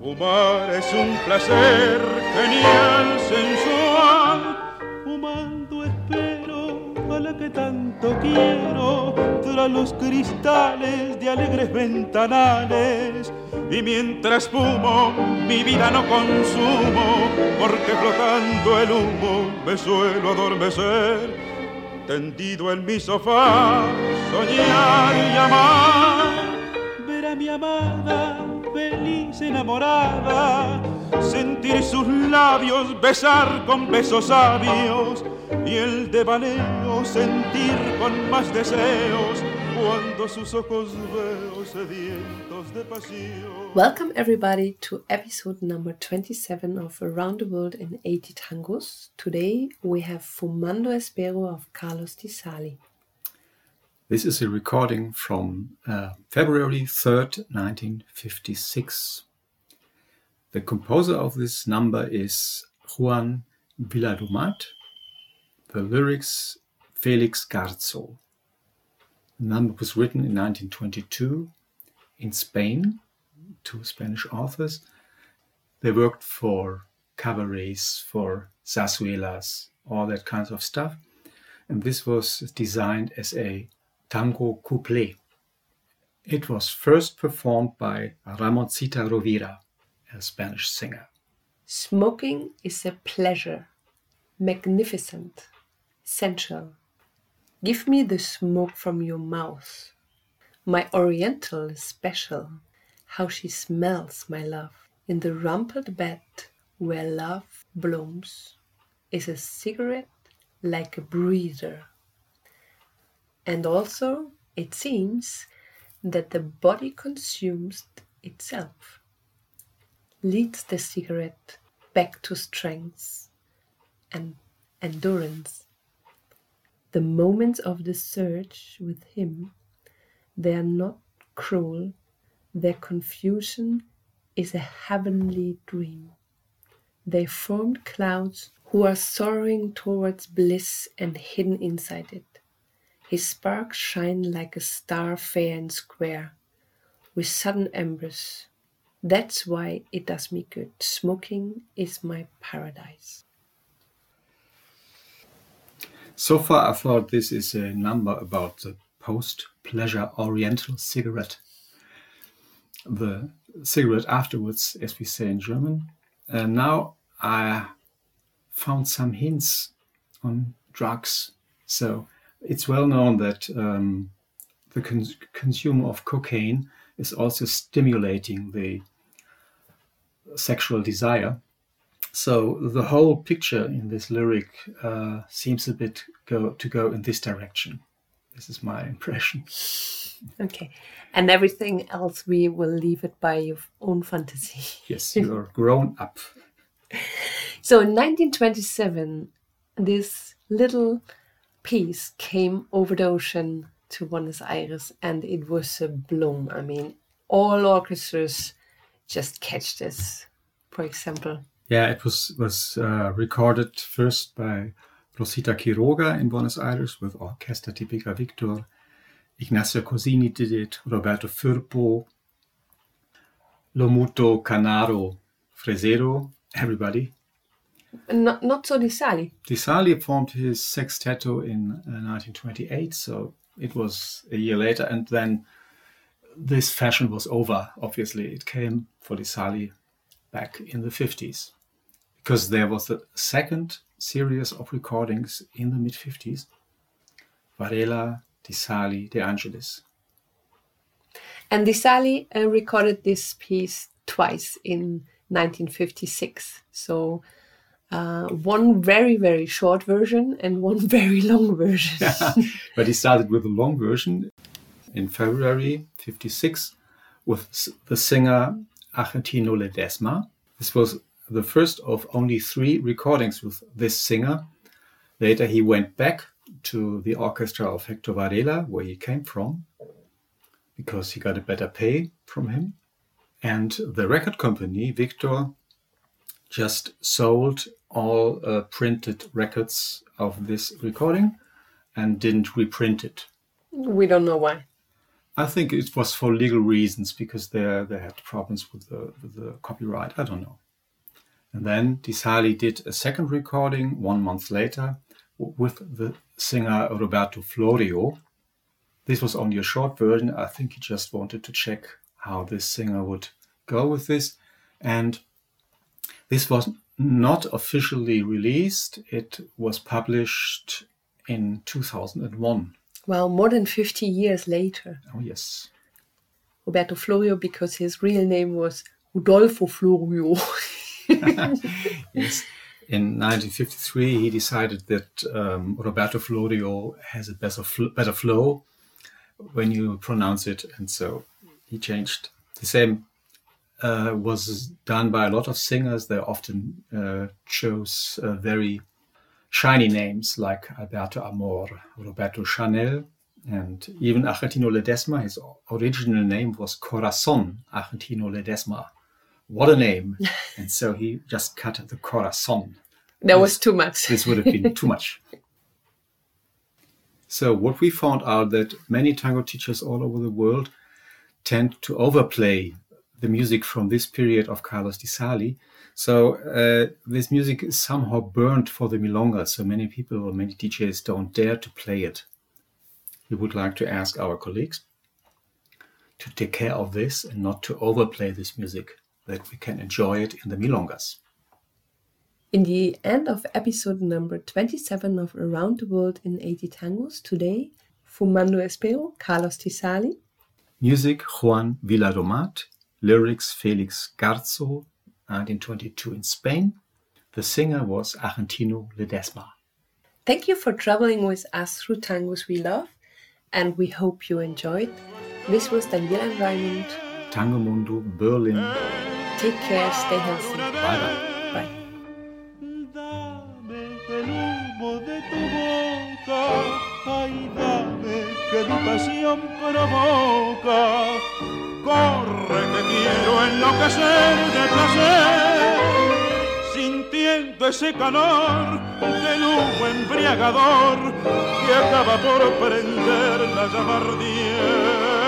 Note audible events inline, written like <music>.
Fumar es un placer genial, sensual. Fumando espero a la que tanto quiero, tras los cristales de alegres ventanales. Y mientras fumo, mi vida no consumo, porque flotando el humo me suelo adormecer. Tendido en mi sofá, soñar y amar, ver a mi amada feliz enamorada, sentir sus labios besar con besos sabios y el devaneo sentir con más deseos cuando sus ojos veo sedientos de pasión. Welcome everybody to episode number 27 of Around the World in 80 Tangos. Today we have Fumando Espero of Carlos Di Sarli. This is a recording from uh, February 3rd, 1956. The composer of this number is Juan Viladomat. The lyrics Felix Garzo. The number was written in 1922 in Spain, two Spanish authors. They worked for cabarets, for zarzuelas, all that kinds of stuff. And this was designed as a tango couplet. It was first performed by Ramoncita Rovira, a Spanish singer. Smoking is a pleasure, magnificent, sensual. Give me the smoke from your mouth. My oriental is special. How she smells, my love. In the rumpled bed where love blooms is a cigarette like a breather. And also, it seems that the body consumes itself, leads the cigarette back to strength and endurance. The moments of the search with him, they are not cruel, their confusion is a heavenly dream. They formed clouds who are soaring towards bliss and hidden inside it. His sparks shine like a star fair and square, with sudden embers. That's why it does me good. Smoking is my paradise. So far, I thought this is a number about the post pleasure oriental cigarette. The cigarette afterwards, as we say in German. Uh, now I found some hints on drugs. So it's well known that um, the con- consumer of cocaine is also stimulating the sexual desire. So the whole picture in this lyric uh, seems a bit go to go in this direction. This is my impression. Okay. And everything else, we will leave it by your own fantasy. Yes, you are grown up. <laughs> So in 1927, this little piece came over the ocean to Buenos Aires and it was a bloom. I mean, all orchestras just catch this, for example. Yeah, it was was uh, recorded first by Rosita Quiroga in Buenos Aires with Orchestra Tipica Victor. Ignacio Corsini did it, Roberto Firpo, Lomuto Canaro, Fresedo, everybody. Not, not so Di Sarli. Di Sarli formed his sextetto in uh, 1928, so it was a year later, and then this fashion was over. Obviously, it came for Di Sarli back in the 50s because there was a second series of recordings in the mid 50s Varela, Di Sarli, De Angelis. And Di Sarli uh, recorded this piece twice in 1956. So uh, one very, very short version and <laughs> one very long version. <laughs> but he started with a long version in February 56 with the singer Argentino Ledesma. This was the first of only three recordings with this singer. Later, he went back to the orchestra of Hector Varela, where he came from, because he got a better pay from him. And the record company, Victor, just sold all uh, printed records of this recording and didn't reprint it. we don't know why. I think it was for legal reasons because they they had problems with the, with the copyright. I don't know. And then Di did a second recording one month later with the singer Roberto Florio. This was only a short version. I think he just wanted to check how this singer would go with this. And this was not officially released. It was published in 2001. Well, more than 50 years later. Oh, yes. Roberto Florio, because his real name was Rodolfo Florio. <laughs> yes. In 1953, he decided that um, Roberto Florio has a better, fl- better flow when you pronounce it, and so he changed. The same uh, was done by a lot of singers. They often uh, chose uh, very shiny names like Alberto Amor, Roberto Chanel, and even Argentino Ledesma. His original name was Corazon Argentino Ledesma. What a name! <laughs> and so he just cut the Corazon. That this, was too much. this would have been too much. <laughs> So what we found out that many tango teachers all over the world tend to overplay the music from this period of Carlos Di Sarli. So uh, this music is somehow burned for the milonga. So many people or many DJs don't dare to play it. We would like to ask our colleagues to take care of this and not to overplay this music, that we can enjoy it in the milongas. In the end of episode number 27 of Around the World in 80 Tangos, today, Fumando Espero, Carlos Di Sarli. Music, Juan Viladomat. Lyrics, Felix Garzo, 1922 in Spain. The singer was Argentino Ledesma. Thank you for traveling with us through tangos we love, and we hope you enjoyed. This was Daniela Raymond. Tango Mundo, Berlin. Take care, stay healthy. Bye bye. Pasión provoca. Corre que quiero enloquecer de placer, sintiendo ese calor del humo embriagador que acaba por prender la llama ardiente